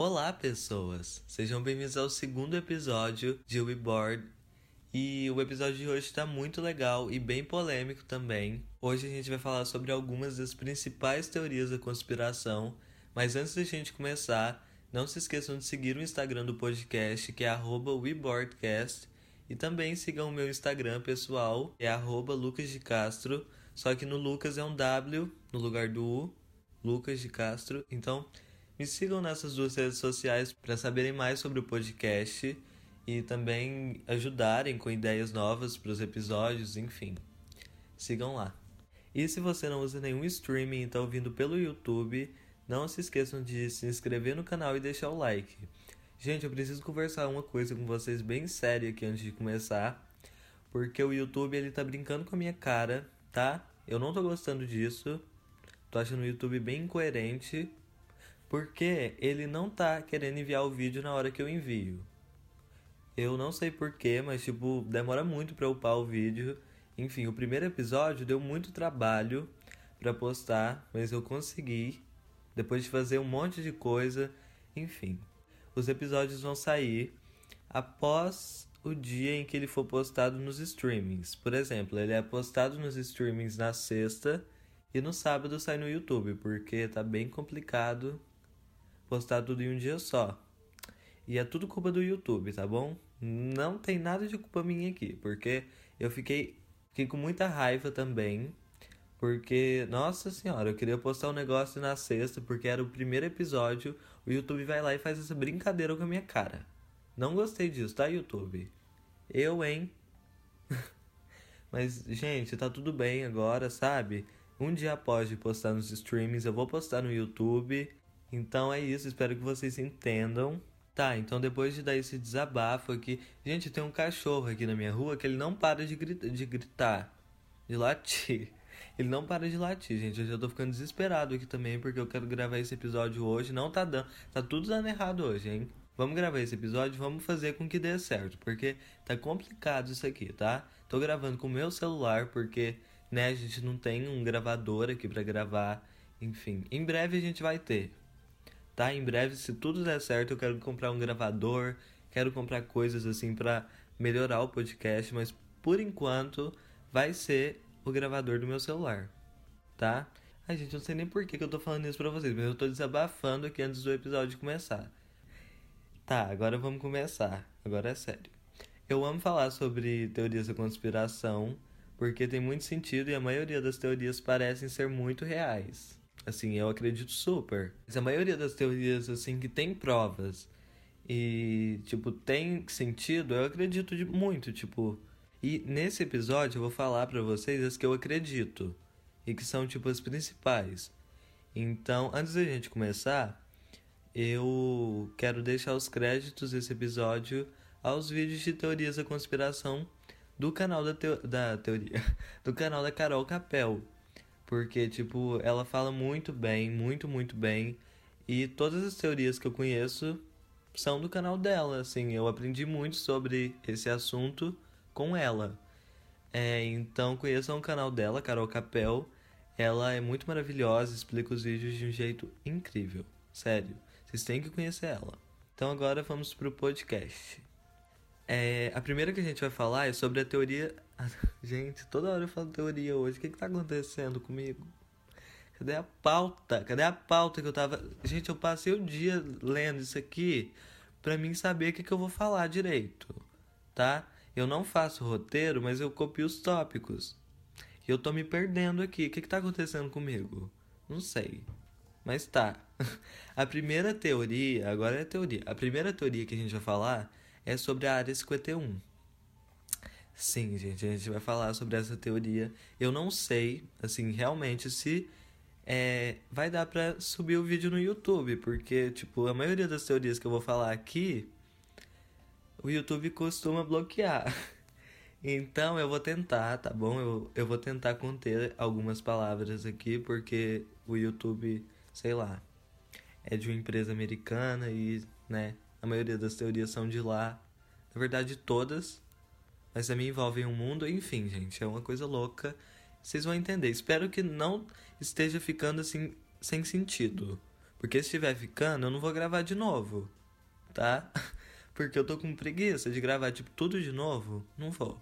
Olá, pessoas! Sejam bem-vindos ao segundo episódio de WeBoard. E o episódio de hoje está muito legal e bem polêmico também. Hoje a gente vai falar sobre algumas das principais teorias da conspiração. Mas antes da gente começar, não se esqueçam de seguir o Instagram do podcast, que é WeBoardcast. E também sigam o meu Instagram pessoal, que é Lucas de Castro. Só que no Lucas é um W no lugar do U, Lucas de Castro. Então, me sigam nessas duas redes sociais para saberem mais sobre o podcast e também ajudarem com ideias novas para os episódios, enfim. Sigam lá. E se você não usa nenhum streaming e está ouvindo pelo YouTube, não se esqueçam de se inscrever no canal e deixar o like. Gente, eu preciso conversar uma coisa com vocês bem séria aqui antes de começar, porque o YouTube ele tá brincando com a minha cara, tá? Eu não tô gostando disso. Tô achando o YouTube bem incoerente porque ele não tá querendo enviar o vídeo na hora que eu envio. Eu não sei porquê, mas tipo, demora muito para upar o vídeo. Enfim, o primeiro episódio deu muito trabalho para postar, mas eu consegui. Depois de fazer um monte de coisa, enfim. Os episódios vão sair após o dia em que ele for postado nos streamings. Por exemplo, ele é postado nos streamings na sexta e no sábado sai no YouTube, porque tá bem complicado postar tudo em um dia só. E é tudo culpa do YouTube, tá bom? Não tem nada de culpa minha aqui, porque eu fiquei, fiquei com muita raiva também. Porque, nossa senhora, eu queria postar um negócio na sexta, porque era o primeiro episódio. O YouTube vai lá e faz essa brincadeira com a minha cara. Não gostei disso, tá, YouTube? Eu, hein? Mas, gente, tá tudo bem agora, sabe? Um dia após de postar nos streamings, eu vou postar no YouTube. Então é isso, espero que vocês entendam. Tá, então depois de dar esse desabafo aqui. Gente, tem um cachorro aqui na minha rua que ele não para de, grita, de gritar, de latir. Ele não para de latir, gente. Eu já tô ficando desesperado aqui também porque eu quero gravar esse episódio hoje. Não tá dando. Tá tudo dando errado hoje, hein? Vamos gravar esse episódio, vamos fazer com que dê certo, porque tá complicado isso aqui, tá? Tô gravando com o meu celular porque, né, a gente não tem um gravador aqui para gravar. Enfim, em breve a gente vai ter tá? Em breve, se tudo der certo, eu quero comprar um gravador, quero comprar coisas assim para melhorar o podcast, mas por enquanto vai ser o gravador do meu celular, tá? Ai, gente, eu não sei nem por que, que eu tô falando isso pra vocês, mas eu tô desabafando aqui antes do episódio começar. Tá, agora vamos começar. Agora é sério. Eu amo falar sobre teorias da conspiração, porque tem muito sentido e a maioria das teorias parecem ser muito reais. Assim, eu acredito super. Mas a maioria das teorias, assim, que tem provas e, tipo, tem sentido, eu acredito de muito, tipo. E nesse episódio eu vou falar para vocês as que eu acredito e que são, tipo, as principais. Então, antes da gente começar, eu quero deixar os créditos desse episódio aos vídeos de teorias da conspiração do canal da, teo da teoria, do canal da Carol Capel. Porque, tipo, ela fala muito bem, muito, muito bem. E todas as teorias que eu conheço são do canal dela, assim. Eu aprendi muito sobre esse assunto com ela. É, então conheçam o canal dela, Carol Capel. Ela é muito maravilhosa, explica os vídeos de um jeito incrível. Sério, vocês têm que conhecer ela. Então agora vamos pro podcast. É, a primeira que a gente vai falar é sobre a teoria. Gente, toda hora eu falo teoria hoje. O que, que tá acontecendo comigo? Cadê a pauta? Cadê a pauta que eu tava. Gente, eu passei o dia lendo isso aqui pra mim saber o que, que eu vou falar direito. Tá? Eu não faço roteiro, mas eu copio os tópicos. E eu tô me perdendo aqui. O que, que tá acontecendo comigo? Não sei. Mas tá. A primeira teoria, agora é a teoria. A primeira teoria que a gente vai falar é sobre a área 51. Sim, gente, a gente vai falar sobre essa teoria. Eu não sei, assim, realmente se é, vai dar pra subir o vídeo no YouTube, porque, tipo, a maioria das teorias que eu vou falar aqui, o YouTube costuma bloquear. Então eu vou tentar, tá bom? Eu, eu vou tentar conter algumas palavras aqui, porque o YouTube, sei lá, é de uma empresa americana e, né, a maioria das teorias são de lá. Na verdade, todas. Mas também envolvem o um mundo. Enfim, gente, é uma coisa louca. Vocês vão entender. Espero que não esteja ficando assim sem sentido. Porque se estiver ficando, eu não vou gravar de novo, tá? Porque eu tô com preguiça de gravar, tipo, tudo de novo. Não vou.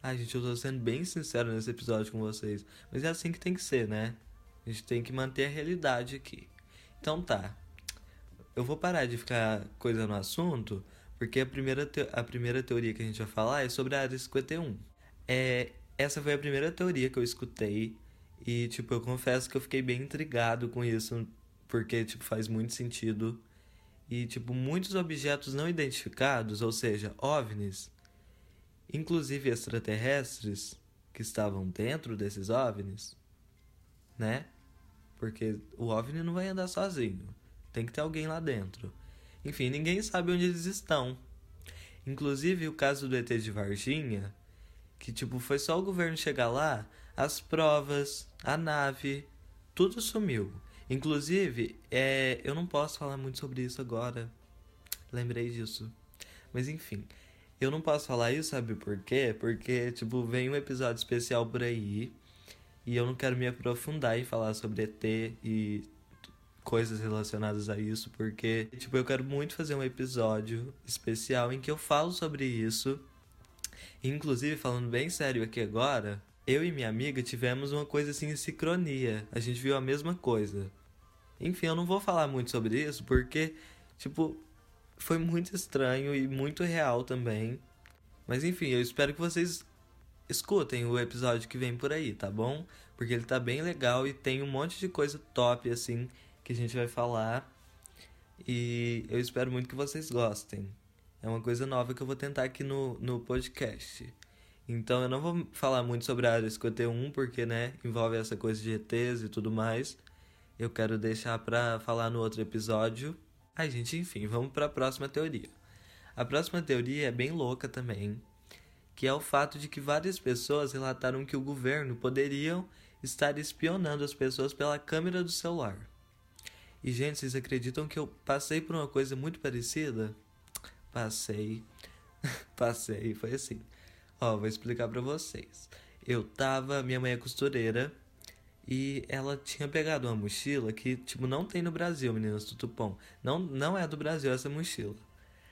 Ai, gente, eu tô sendo bem sincero nesse episódio com vocês. Mas é assim que tem que ser, né? A gente tem que manter a realidade aqui. Então tá. Eu vou parar de ficar coisa no assunto, porque a primeira, a primeira teoria que a gente vai falar é sobre a área 51. É, essa foi a primeira teoria que eu escutei. E, tipo, eu confesso que eu fiquei bem intrigado com isso, porque, tipo, faz muito sentido. E, tipo, muitos objetos não identificados, ou seja, OVNIs, inclusive extraterrestres, que estavam dentro desses OVNIs, né? Porque o OVNI não vai andar sozinho. Tem que ter alguém lá dentro. Enfim, ninguém sabe onde eles estão. Inclusive o caso do ET de Varginha, que tipo foi só o governo chegar lá, as provas, a nave, tudo sumiu. Inclusive, é, eu não posso falar muito sobre isso agora. Lembrei disso. Mas enfim, eu não posso falar isso, sabe por quê? Porque, tipo, vem um episódio especial por aí e eu não quero me aprofundar em falar sobre ET e coisas relacionadas a isso, porque, tipo, eu quero muito fazer um episódio especial em que eu falo sobre isso. Inclusive, falando bem sério aqui agora, eu e minha amiga tivemos uma coisa assim em sincronia. A gente viu a mesma coisa. Enfim, eu não vou falar muito sobre isso porque, tipo, foi muito estranho e muito real também. Mas enfim, eu espero que vocês escutem o episódio que vem por aí, tá bom? Porque ele tá bem legal e tem um monte de coisa top assim que a gente vai falar. E eu espero muito que vocês gostem. É uma coisa nova que eu vou tentar aqui no, no podcast. Então eu não vou falar muito sobre a área 51, porque né, envolve essa coisa de ETs e tudo mais. Eu quero deixar pra falar no outro episódio. Ai, gente, enfim, vamos para a próxima teoria. A próxima teoria é bem louca também, que é o fato de que várias pessoas relataram que o governo poderiam estar espionando as pessoas pela câmera do celular. E, gente, vocês acreditam que eu passei por uma coisa muito parecida? Passei. Passei, foi assim. Ó, vou explicar para vocês. Eu tava, minha mãe é costureira e ela tinha pegado uma mochila que, tipo, não tem no Brasil, meninas do Tupão. Não, não é do Brasil essa mochila.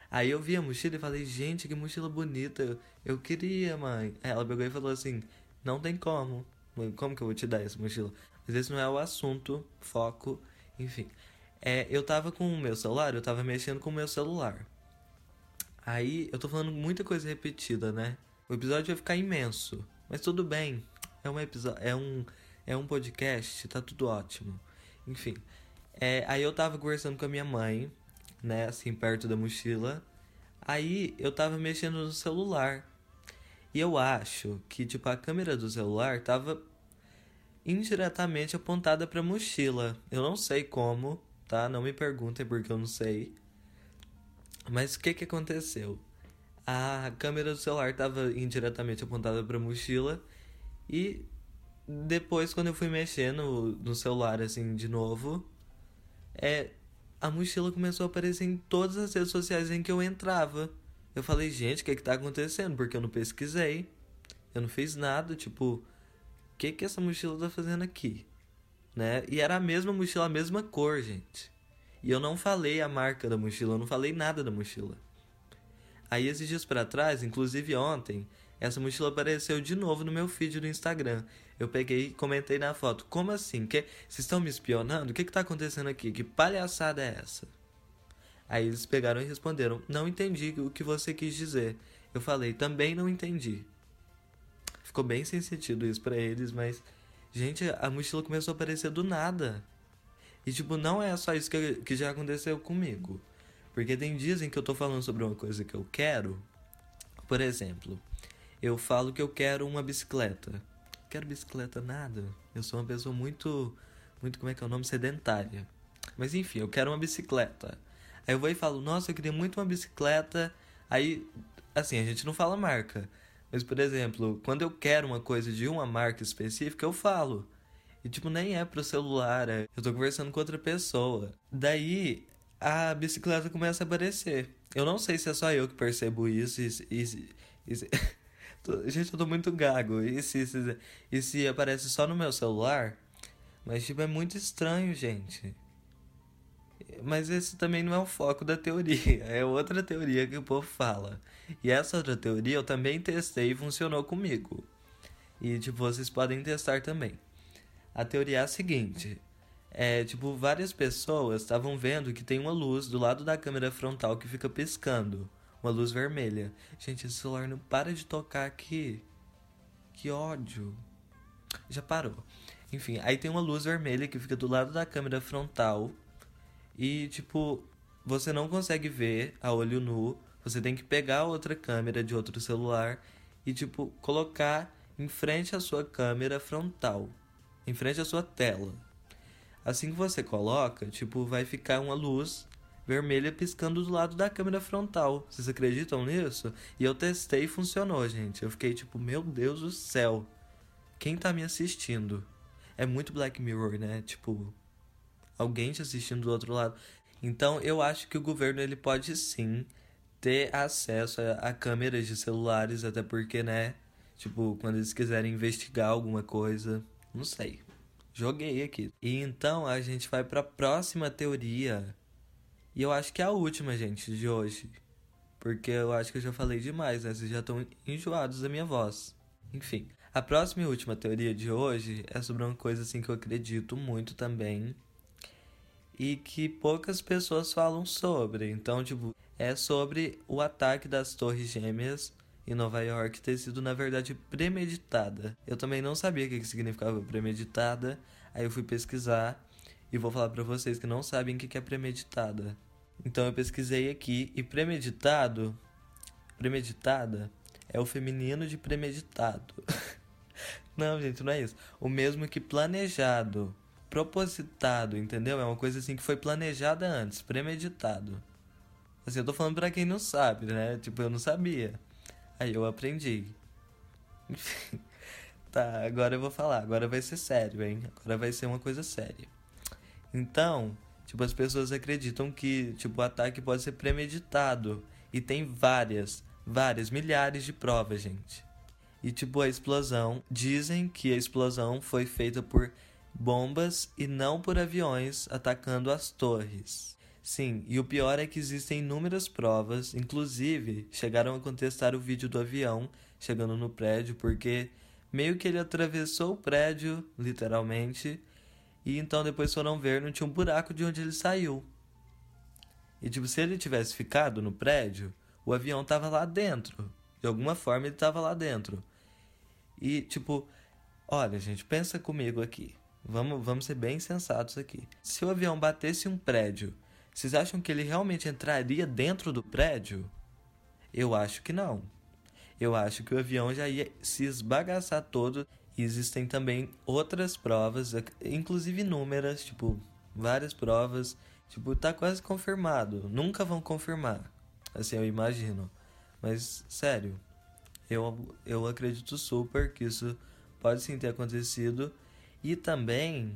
Aí eu vi a mochila e falei, gente, que mochila bonita. Eu, eu queria, mãe. Aí ela pegou e falou assim, não tem como. Como que eu vou te dar essa mochila? Mas esse não é o assunto, foco, enfim. É, eu tava com o meu celular, eu tava mexendo com o meu celular. Aí eu tô falando muita coisa repetida, né? O episódio vai ficar imenso. Mas tudo bem. É um episódio. É um. É um podcast, tá tudo ótimo. Enfim. É, aí eu tava conversando com a minha mãe, né, assim, perto da mochila. Aí eu tava mexendo no celular. E eu acho que, tipo, a câmera do celular tava indiretamente apontada pra mochila. Eu não sei como, tá? Não me perguntem porque eu não sei. Mas o que que aconteceu? a câmera do celular estava indiretamente apontada para a mochila e depois quando eu fui mexer no, celular assim de novo, é a mochila começou a aparecer em todas as redes sociais em que eu entrava. Eu falei, gente, o que que tá acontecendo? Porque eu não pesquisei. Eu não fiz nada, tipo, que que essa mochila tá fazendo aqui? Né? E era a mesma mochila, a mesma cor, gente. E eu não falei a marca da mochila, eu não falei nada da mochila. Aí esses dias para trás, inclusive ontem, essa mochila apareceu de novo no meu feed do Instagram. Eu peguei e comentei na foto. Como assim? Que vocês estão me espionando? O que que tá acontecendo aqui? Que palhaçada é essa? Aí eles pegaram e responderam: "Não entendi o que você quis dizer". Eu falei: "Também não entendi". Ficou bem sem sentido isso para eles, mas gente, a mochila começou a aparecer do nada. E tipo, não é só isso que, que já aconteceu comigo. Porque tem dias em que eu tô falando sobre uma coisa que eu quero. Por exemplo, eu falo que eu quero uma bicicleta. Quero bicicleta nada. Eu sou uma pessoa muito muito como é que é o nome sedentária. Mas enfim, eu quero uma bicicleta. Aí eu vou e falo: "Nossa, eu queria muito uma bicicleta". Aí assim, a gente não fala marca. Mas por exemplo, quando eu quero uma coisa de uma marca específica, eu falo. E tipo, nem é pro celular, é... eu tô conversando com outra pessoa. Daí a bicicleta começa a aparecer. Eu não sei se é só eu que percebo isso. E, e, e, gente, eu tô muito gago. E se, se, se aparece só no meu celular? Mas, tipo, é muito estranho, gente. Mas esse também não é o foco da teoria, é outra teoria que o povo fala. E essa outra teoria eu também testei e funcionou comigo. E tipo, vocês podem testar também. A teoria é a seguinte: é, tipo, várias pessoas estavam vendo que tem uma luz do lado da câmera frontal que fica piscando. Uma luz vermelha. Gente, esse celular não para de tocar aqui. Que ódio. Já parou. Enfim, aí tem uma luz vermelha que fica do lado da câmera frontal. E, tipo, você não consegue ver a olho nu. Você tem que pegar outra câmera de outro celular e, tipo, colocar em frente à sua câmera frontal. Em frente à sua tela. Assim que você coloca, tipo, vai ficar uma luz vermelha piscando do lado da câmera frontal. Vocês acreditam nisso? E eu testei e funcionou, gente. Eu fiquei tipo, meu Deus do céu. Quem tá me assistindo? É muito Black Mirror, né? Tipo, alguém te assistindo do outro lado. Então, eu acho que o governo ele pode sim ter acesso a, a câmeras de celulares, até porque, né? Tipo, quando eles quiserem investigar alguma coisa, não sei. Joguei aqui. E então a gente vai para a próxima teoria. E eu acho que é a última, gente, de hoje. Porque eu acho que eu já falei demais, né? Vocês já estão enjoados da minha voz. Enfim, a próxima e última teoria de hoje é sobre uma coisa assim que eu acredito muito também. E que poucas pessoas falam sobre. Então, tipo, é sobre o ataque das Torres Gêmeas em Nova York ter sido, na verdade, premeditada. Eu também não sabia o que significava premeditada, aí eu fui pesquisar e vou falar para vocês que não sabem o que é premeditada. Então eu pesquisei aqui e premeditado, premeditada é o feminino de premeditado. não, gente, não é isso. O mesmo que planejado, propositado, entendeu? É uma coisa assim que foi planejada antes, premeditado. Assim, eu tô falando pra quem não sabe, né? Tipo, eu não sabia. Aí eu aprendi. Enfim. Tá, agora eu vou falar. Agora vai ser sério, hein? Agora vai ser uma coisa séria. Então, tipo, as pessoas acreditam que, tipo, o ataque pode ser premeditado. E tem várias, várias, milhares de provas, gente. E, tipo, a explosão. Dizem que a explosão foi feita por bombas e não por aviões atacando as torres. Sim, e o pior é que existem inúmeras provas, inclusive chegaram a contestar o vídeo do avião chegando no prédio, porque meio que ele atravessou o prédio, literalmente, e então depois foram ver, não tinha um buraco de onde ele saiu. E tipo, se ele tivesse ficado no prédio, o avião tava lá dentro. De alguma forma ele tava lá dentro. E tipo, olha, gente, pensa comigo aqui. Vamos, vamos ser bem sensatos aqui. Se o avião batesse um prédio vocês acham que ele realmente entraria dentro do prédio? Eu acho que não. Eu acho que o avião já ia se esbagaçar todo. E existem também outras provas, inclusive inúmeras, tipo, várias provas. Tipo, tá quase confirmado. Nunca vão confirmar. Assim, eu imagino. Mas, sério, eu, eu acredito super que isso pode sim ter acontecido. E também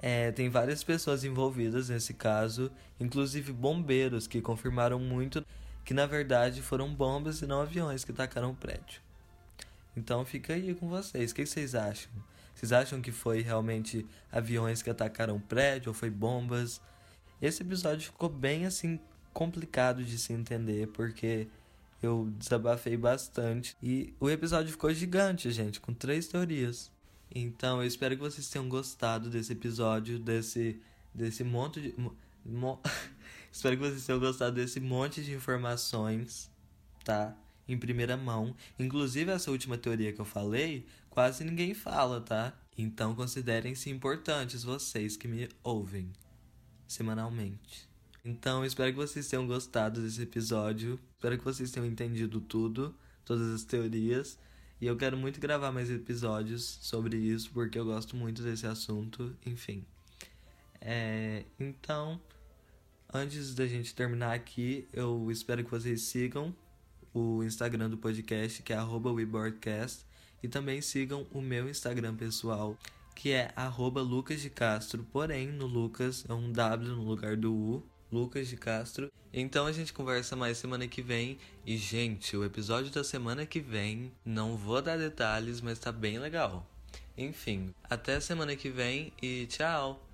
é, tem várias pessoas envolvidas nesse caso, inclusive bombeiros que confirmaram muito que na verdade foram bombas e não aviões que atacaram o prédio. Então fica aí com vocês, o que vocês acham? Vocês acham que foi realmente aviões que atacaram o prédio ou foi bombas? Esse episódio ficou bem assim complicado de se entender porque eu desabafei bastante e o episódio ficou gigante, gente, com três teorias. Então, eu espero que vocês tenham gostado desse episódio, desse, desse monte de. Mo, espero que vocês tenham gostado desse monte de informações, tá? Em primeira mão. Inclusive, essa última teoria que eu falei, quase ninguém fala, tá? Então, considerem-se importantes vocês que me ouvem semanalmente. Então, espero que vocês tenham gostado desse episódio. Espero que vocês tenham entendido tudo, todas as teorias. E eu quero muito gravar mais episódios sobre isso, porque eu gosto muito desse assunto, enfim. É, então, antes da gente terminar aqui, eu espero que vocês sigam o Instagram do podcast, que é WeBoardcast, e também sigam o meu Instagram pessoal, que é Lucas de Castro, porém no Lucas é um W no lugar do U. Lucas de Castro. Então a gente conversa mais semana que vem. E, gente, o episódio da semana que vem, não vou dar detalhes, mas tá bem legal. Enfim, até semana que vem e tchau!